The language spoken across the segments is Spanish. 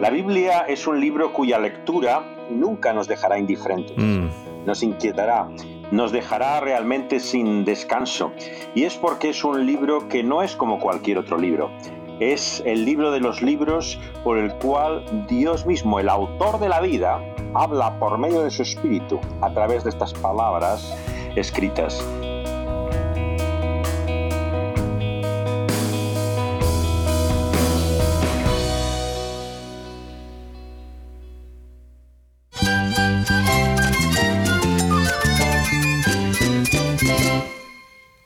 La Biblia es un libro cuya lectura nunca nos dejará indiferentes, mm. nos inquietará, nos dejará realmente sin descanso. Y es porque es un libro que no es como cualquier otro libro. Es el libro de los libros por el cual Dios mismo, el autor de la vida, habla por medio de su espíritu a través de estas palabras escritas.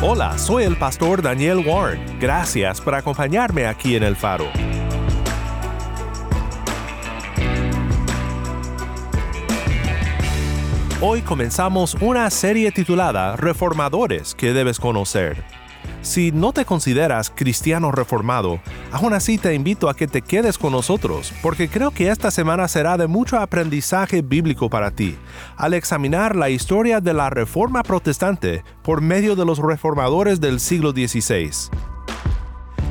Hola, soy el pastor Daniel Warren. Gracias por acompañarme aquí en el faro. Hoy comenzamos una serie titulada Reformadores que debes conocer. Si no te consideras cristiano reformado, aún así te invito a que te quedes con nosotros, porque creo que esta semana será de mucho aprendizaje bíblico para ti, al examinar la historia de la Reforma Protestante por medio de los reformadores del siglo XVI.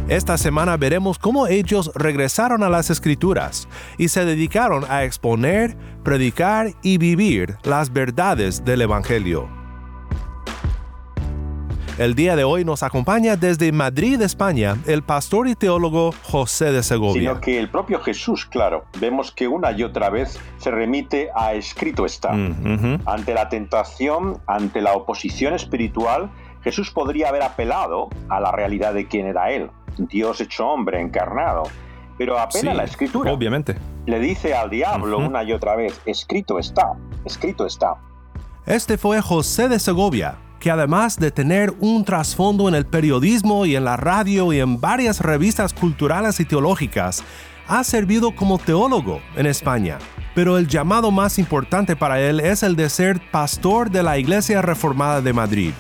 Esta semana veremos cómo ellos regresaron a las escrituras y se dedicaron a exponer, predicar y vivir las verdades del Evangelio. El día de hoy nos acompaña desde Madrid, España, el pastor y teólogo José de Segovia. Sino que el propio Jesús, claro, vemos que una y otra vez se remite a escrito está. Mm, ante la tentación, ante la oposición espiritual, Jesús podría haber apelado a la realidad de quién era Él, Dios hecho hombre, encarnado. Pero apela a la escritura. Obviamente. Le dice al diablo una y otra vez, escrito está, escrito está. Este fue José de Segovia, que además de tener un trasfondo en el periodismo y en la radio y en varias revistas culturales y teológicas, ha servido como teólogo en España. Pero el llamado más importante para él es el de ser pastor de la Iglesia Reformada de Madrid.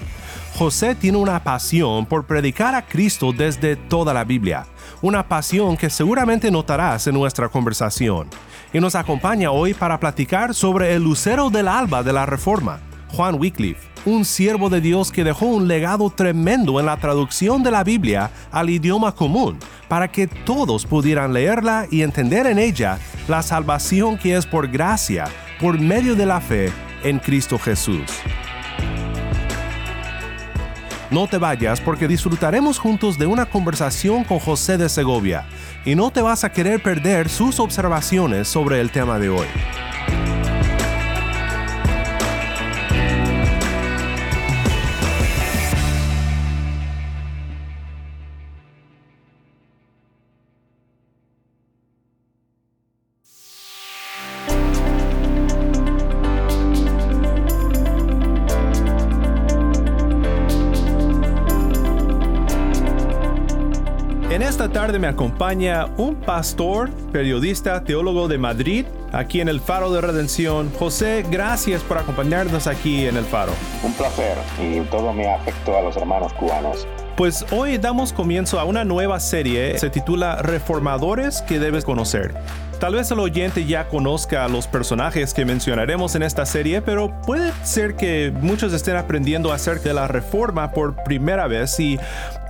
José tiene una pasión por predicar a Cristo desde toda la Biblia, una pasión que seguramente notarás en nuestra conversación. Y nos acompaña hoy para platicar sobre el lucero del alba de la Reforma, Juan Wycliffe un siervo de Dios que dejó un legado tremendo en la traducción de la Biblia al idioma común, para que todos pudieran leerla y entender en ella la salvación que es por gracia, por medio de la fe en Cristo Jesús. No te vayas porque disfrutaremos juntos de una conversación con José de Segovia y no te vas a querer perder sus observaciones sobre el tema de hoy. Tarde me acompaña un pastor, periodista, teólogo de Madrid, aquí en el Faro de Redención. José, gracias por acompañarnos aquí en el Faro. Un placer y todo mi afecto a los hermanos cubanos. Pues hoy damos comienzo a una nueva serie, se titula Reformadores que debes conocer. Tal vez el oyente ya conozca a los personajes que mencionaremos en esta serie, pero puede ser que muchos estén aprendiendo acerca de la reforma por primera vez y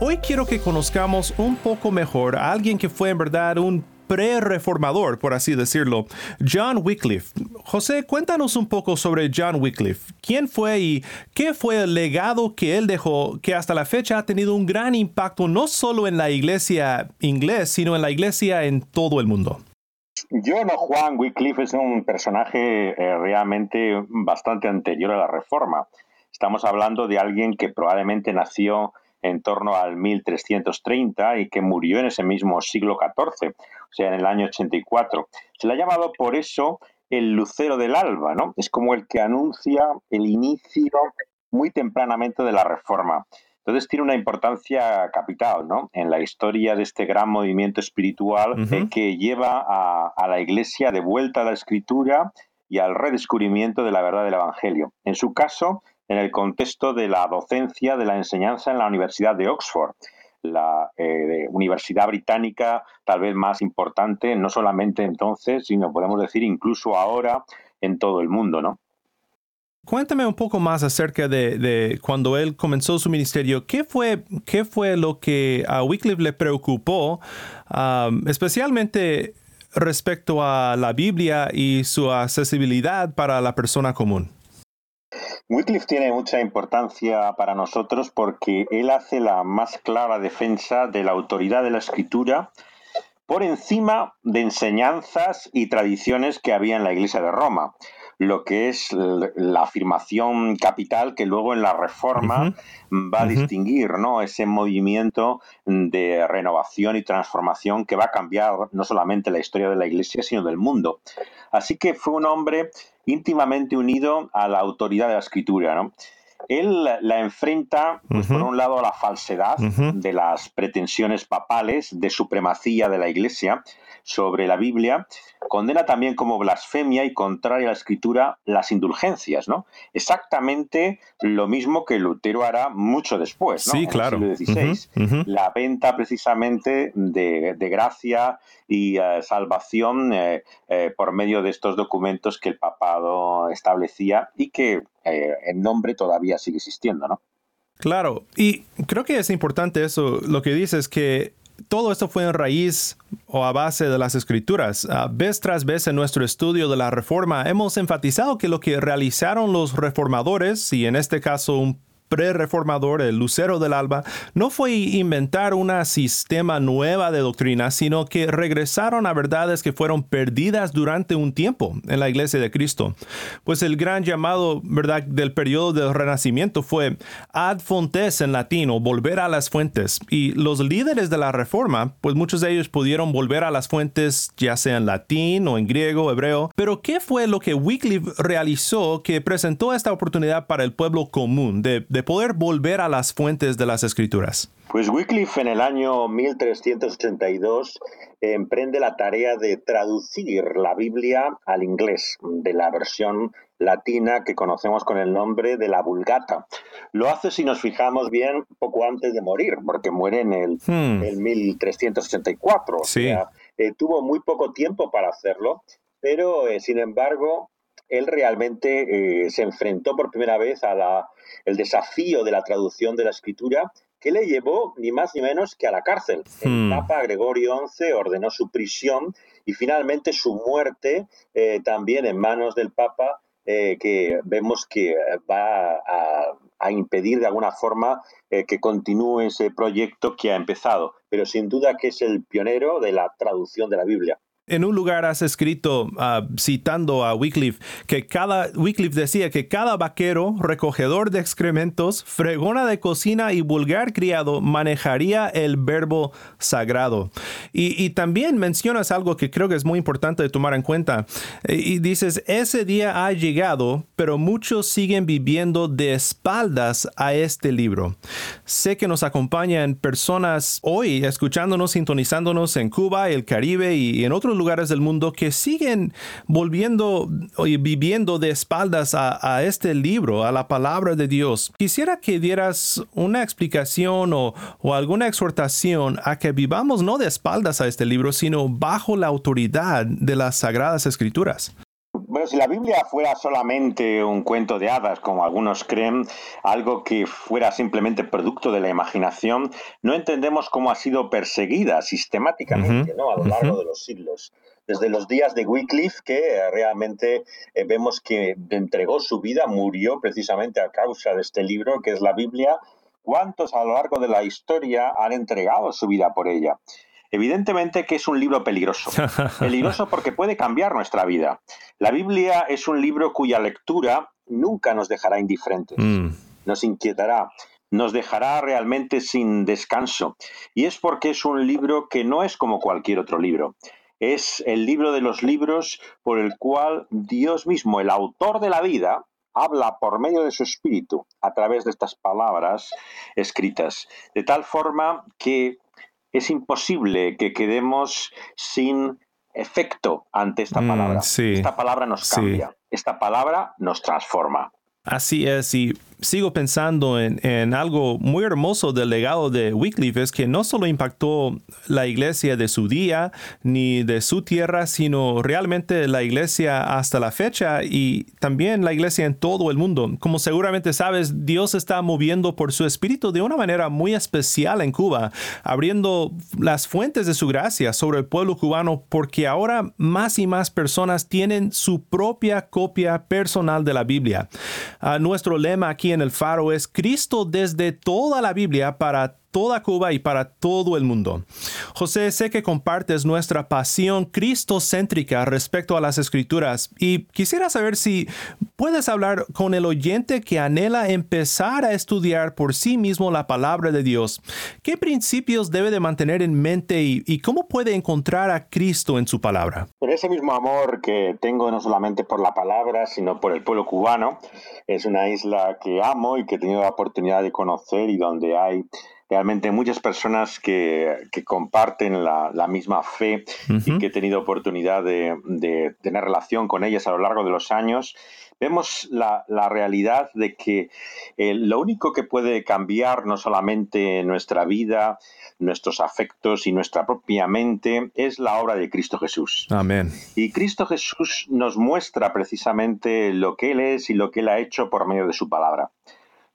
hoy quiero que conozcamos un poco mejor a alguien que fue en verdad un pre-reformador, por así decirlo, John Wycliffe. José, cuéntanos un poco sobre John Wycliffe. ¿Quién fue y qué fue el legado que él dejó que hasta la fecha ha tenido un gran impacto no solo en la iglesia inglés, sino en la iglesia en todo el mundo? John o Juan Wycliffe es un personaje eh, realmente bastante anterior a la Reforma. Estamos hablando de alguien que probablemente nació en torno al 1330 y que murió en ese mismo siglo XIV, o sea, en el año 84. Se le ha llamado por eso el lucero del alba, ¿no? Es como el que anuncia el inicio muy tempranamente de la reforma. Entonces tiene una importancia capital ¿no? en la historia de este gran movimiento espiritual que lleva a, a, la Iglesia de vuelta a la escritura y al redescubrimiento de la verdad del Evangelio. En su caso, en el contexto de la docencia de la enseñanza en la Universidad de Oxford, la eh, universidad británica tal vez más importante, no solamente entonces, sino podemos decir incluso ahora en todo el mundo, ¿no? Cuéntame un poco más acerca de, cuando él comenzó su ministerio. ¿Qué fue, qué fue lo que a Wycliffe le preocupó, um, especialmente respecto a la Biblia y su accesibilidad para la persona común? Wycliffe tiene mucha importancia para nosotros porque él hace la más clara defensa de la autoridad de la escritura por encima de enseñanzas y tradiciones que había en la Iglesia de Roma lo que es la afirmación capital que luego en la reforma va a distinguir ¿no? ese movimiento de renovación y transformación que va a cambiar no solamente la historia de la Iglesia, sino del mundo. Así que fue un hombre íntimamente unido a la autoridad de la escritura. ¿no? Él la enfrenta, pues, por un lado, a la falsedad de las pretensiones papales de supremacía de la Iglesia, sobre la Biblia, condena también como blasfemia y contraria a la escritura las indulgencias, ¿no? Exactamente lo mismo que Lutero hará mucho después, ¿no? Sí, claro. En el siglo XVI. La venta precisamente de, gracia y eh, salvación eh, eh, por medio de estos documentos que el papado establecía y que en nombre todavía sigue existiendo, ¿no? Claro, y creo que es importante eso, lo que dices, que todo esto fue en raíz o a base de las escrituras. Ah, vez tras vez en nuestro estudio de la reforma hemos enfatizado que lo que realizaron los reformadores, y en este caso un pre-reformador, el lucero del alba, no fue inventar una sistema nueva de doctrina, sino que regresaron a verdades que fueron perdidas durante un tiempo en la iglesia de Cristo. Pues el gran llamado, ¿verdad?, del periodo del Renacimiento fue ad fontes en latín o volver a las fuentes. Y los líderes de la reforma, pues muchos de ellos pudieron volver a las fuentes, ya sea en latín o en griego, hebreo. Pero ¿qué fue lo que Wycliffe realizó que presentó esta oportunidad para el pueblo común de poder volver a las fuentes de las escrituras? Pues Wycliffe en el año 1382 emprende la tarea de traducir la Biblia al inglés, de la versión latina que conocemos con el nombre de la Vulgata. Lo hace, si nos fijamos bien, poco antes de morir, porque muere en el, 1384. Hmm. Eh, tuvo muy poco tiempo para hacerlo, pero eh, sin embargo, él realmente eh, se enfrentó por primera vez a la el desafío de la traducción de la escritura que le llevó ni más ni menos que a la cárcel. El hmm. Papa Gregorio XI ordenó su prisión y finalmente su muerte eh, también en manos del Papa, eh, que vemos que va a, impedir de alguna forma eh, que continúe ese proyecto que ha empezado. Pero sin duda que es el pionero de la traducción de la Biblia. En un lugar has escrito, ah, citando a Wycliffe, que cada, Wycliffe decía que cada vaquero, recogedor de excrementos, fregona de cocina y vulgar criado manejaría el verbo sagrado. Y, también mencionas algo que creo que es muy importante de tomar en cuenta. Y dices, ese día ha llegado, pero muchos siguen viviendo de espaldas a este libro. Sé que nos acompañan personas hoy escuchándonos, sintonizándonos en Cuba, el Caribe y en otros lugares del mundo que siguen volviendo y viviendo de espaldas a, este libro, a la palabra de Dios. Quisiera que dieras una explicación o, alguna exhortación a que vivamos no de espaldas a este libro, sino bajo la autoridad de las sagradas escrituras. Bueno, si la Biblia fuera solamente un cuento de hadas, como algunos creen, algo que fuera simplemente producto de la imaginación, no entendemos cómo ha sido perseguida sistemáticamente ¿no? a lo largo de los siglos. Desde los días de Wycliffe, que realmente eh, vemos que entregó su vida, murió precisamente a causa de este libro, que es la Biblia, ¿cuántos a lo largo de la historia han entregado su vida por ella? Evidentemente que es un libro peligroso. Peligroso porque puede cambiar nuestra vida. La Biblia es un libro cuya lectura nunca nos dejará indiferentes. Mm. Nos inquietará, nos dejará realmente sin descanso. Y es porque es un libro que no es como cualquier otro libro. Es el libro de los libros por el cual Dios mismo, el autor de la vida, habla por medio de su espíritu a través de estas palabras escritas. De tal forma que es imposible que quedemos sin efecto ante esta mm, palabra. Esta palabra nos cambia, esta palabra nos transforma. Así es, y sigo pensando en, algo muy hermoso del legado de Wycliffe, es que no solo impactó la iglesia de su día ni de su tierra, sino realmente la iglesia hasta la fecha y también la iglesia en todo el mundo. Como seguramente sabes, Dios está moviendo por su espíritu de una manera muy especial en Cuba, abriendo las fuentes de su gracia sobre el pueblo cubano porque ahora más y más personas tienen su propia copia personal de la Biblia. Ah, nuestro lema aquí en el faro es Cristo desde toda la Biblia para toda Cuba y para todo el mundo. José, sé que compartes nuestra pasión cristocéntrica respecto a las escrituras y quisiera saber si puedes hablar con el oyente que anhela empezar a estudiar por sí mismo la palabra de Dios. ¿Qué principios debe de mantener en mente y, cómo puede encontrar a Cristo en su palabra? Por ese mismo amor que tengo no solamente por la palabra, sino por el pueblo cubano, es una isla que amo y que he tenido la oportunidad de conocer y donde hay realmente muchas personas que, comparten la, misma fe y que he tenido oportunidad de, tener relación con ellas a lo largo de los años, vemos la, realidad de que eh, lo único que puede cambiar no solamente nuestra vida, nuestros afectos y nuestra propia mente es la obra de Cristo Jesús. Amén. Y Cristo Jesús nos muestra precisamente lo que Él es y lo que Él ha hecho por medio de su palabra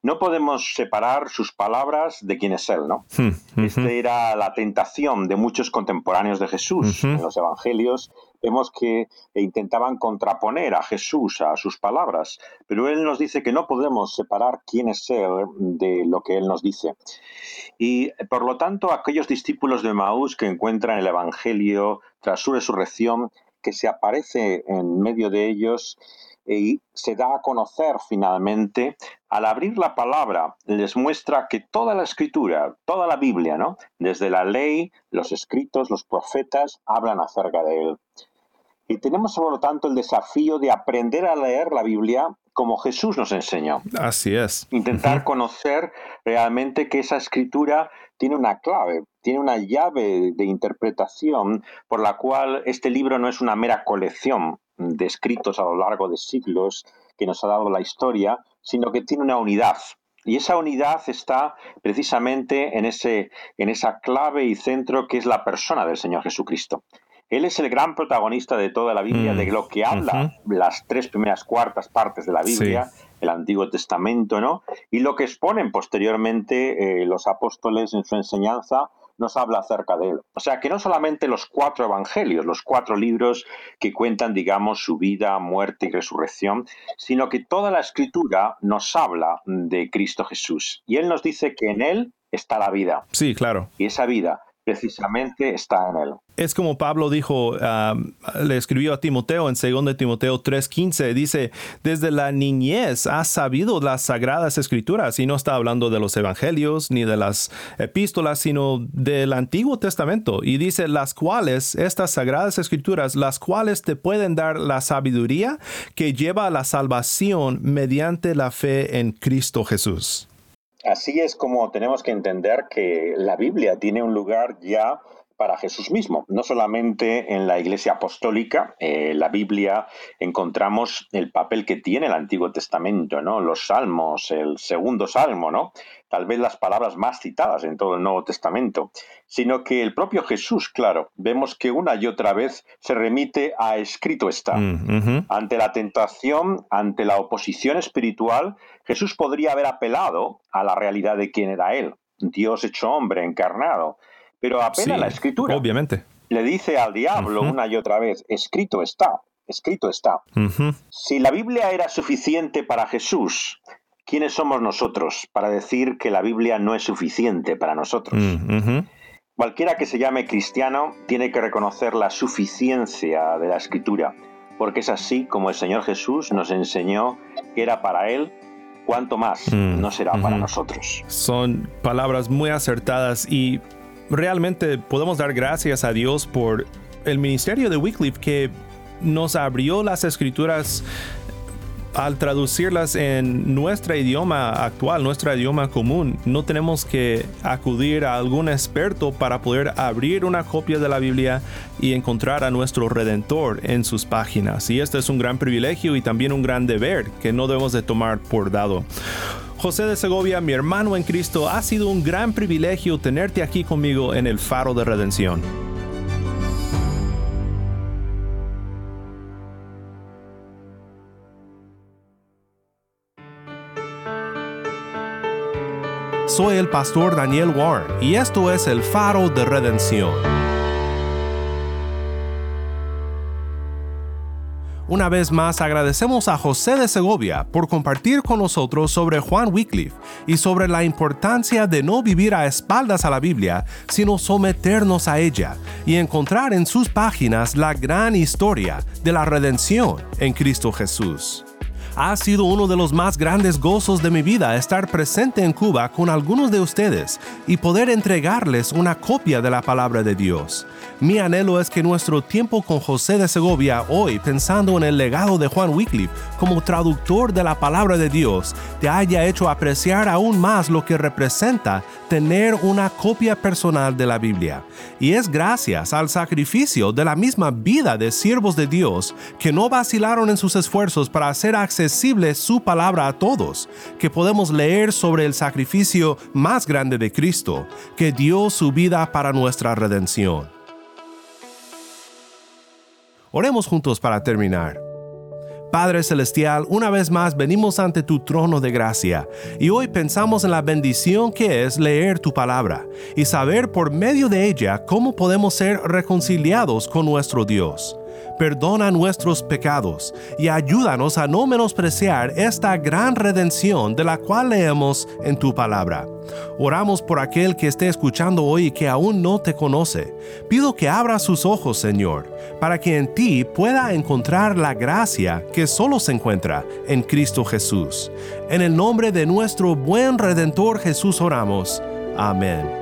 no podemos separar sus palabras de quién es Él, ¿no? Hmm, Esta era la tentación de muchos contemporáneos de Jesús en los evangelios. Vemos que intentaban contraponer a Jesús a sus palabras, pero Él nos dice que no podemos separar quién es Él de lo que Él nos dice. Y por lo tanto, aquellos discípulos de Maús que encuentran el Evangelio tras su resurrección, que se aparece en medio de ellos, y se da a conocer finalmente, al abrir la palabra, les muestra que toda la escritura, toda la Biblia, ¿no? Desde la ley, los escritos, los profetas, hablan acerca de él. Y tenemos, por lo tanto, el desafío de aprender a leer la Biblia como Jesús nos enseñó. Así es. Intentar conocer realmente que esa escritura tiene una clave, tiene una llave de interpretación por la cual este libro no es una mera colección descritos a lo largo de siglos que nos ha dado la historia, sino que tiene una unidad. Y esa unidad está precisamente en, ese, en esa clave y centro que es la persona del Señor Jesucristo. Él es el gran protagonista de toda la Biblia, de mm, lo que habla las tres primeras cuartas partes de la Biblia, el Antiguo Testamento, ¿no? Y lo que exponen posteriormente eh, los apóstoles en su enseñanza nos habla acerca de él. O sea, que no solamente los cuatro evangelios, los cuatro libros que cuentan, digamos, su vida, muerte y resurrección, sino que toda la escritura nos habla de Cristo Jesús. Y él nos dice que en él está la vida. Sí, claro. Y esa vida precisamente está en él. Es como Pablo dijo, le escribió a Timoteo en 2 Timoteo 3:15, dice, desde la niñez has sabido las sagradas escrituras, y no está hablando de los evangelios ni de las epístolas, sino del Antiguo Testamento, y dice, las cuales, estas sagradas escrituras, las cuales te pueden dar la sabiduría que lleva a la salvación mediante la fe en Cristo Jesús. Así es como tenemos que entender que la Biblia tiene un lugar ya para Jesús mismo. No solamente en la Iglesia Apostólica, en la Biblia encontramos el papel que tiene el Antiguo Testamento, ¿no? Los salmos, el segundo salmo, ¿no? Tal vez las palabras más citadas en todo el Nuevo Testamento, sino que el propio Jesús, claro, vemos que una y otra vez se remite a escrito está. Mm, ante la tentación, ante la oposición espiritual, Jesús podría haber apelado a la realidad de quién era Él, Dios hecho hombre, encarnado pero apela la escritura. Obviamente. Le dice al diablo una y otra vez, escrito está, escrito está. Si la Biblia era suficiente para Jesús, ¿quiénes somos nosotros para decir que la Biblia no es suficiente para nosotros? Mm, Cualquiera que se llame cristiano tiene que reconocer la suficiencia de la escritura, porque es así como el Señor Jesús nos enseñó que era para Él cuánto más Mm, no será para nosotros. Son palabras muy acertadas y realmente podemos dar gracias a Dios por el ministerio de Wycliffe que nos abrió las escrituras al traducirlas en nuestro idioma actual, nuestro idioma común, no tenemos que acudir a algún experto para poder abrir una copia de la Biblia y encontrar a nuestro Redentor en sus páginas. Y este es un gran privilegio y también un gran deber que no debemos de tomar por dado. José de Segovia, mi hermano en Cristo, ha sido un gran privilegio tenerte aquí conmigo en el Faro de Redención. Soy el pastor Daniel Warren y esto es el Faro de Redención. Una vez más agradecemos a José de Segovia por compartir con nosotros sobre Juan Wycliffe y sobre la importancia de no vivir a espaldas a la Biblia, sino someternos a ella y encontrar en sus páginas la gran historia de la redención en Cristo Jesús. Ha sido uno de los más grandes gozos de mi vida estar presente en Cuba con algunos de ustedes y poder entregarles una copia de la palabra de Dios. Mi anhelo es que nuestro tiempo con José de Segovia hoy, pensando en el legado de Juan Wycliffe como traductor de la palabra de Dios, te haya hecho apreciar aún más lo que representa tener una copia personal de la Biblia. Y es gracias al sacrificio de la misma vida de siervos de Dios que no vacilaron en sus esfuerzos para hacer accesible su palabra a todos, que podemos leer sobre el sacrificio más grande de Cristo, que dio su vida para nuestra redención. Oremos juntos para terminar. Padre Celestial, una vez más venimos ante tu trono de gracia y hoy pensamos en la bendición que es leer tu palabra y saber por medio de ella cómo podemos ser reconciliados con nuestro Dios. Perdona nuestros pecados y ayúdanos a no menospreciar esta gran redención de la cual leemos en tu palabra. Oramos por aquel que esté escuchando hoy y que aún no te conoce. Pido que abra sus ojos, Señor, para que en ti pueda encontrar la gracia que solo se encuentra en Cristo Jesús. En el nombre de nuestro buen Redentor Jesús oramos. Amén.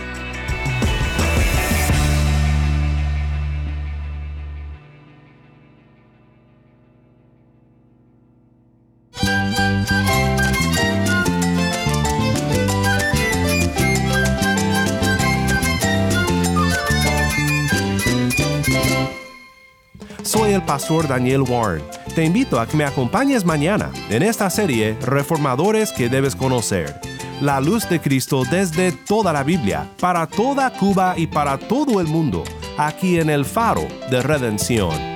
Pastor Daniel Warren Te invito a que me acompañes mañana en esta serie Reformadores que debes conocer. La luz de Cristo desde toda la Biblia, para toda Cuba y para todo el mundo, aquí en el faro de redención.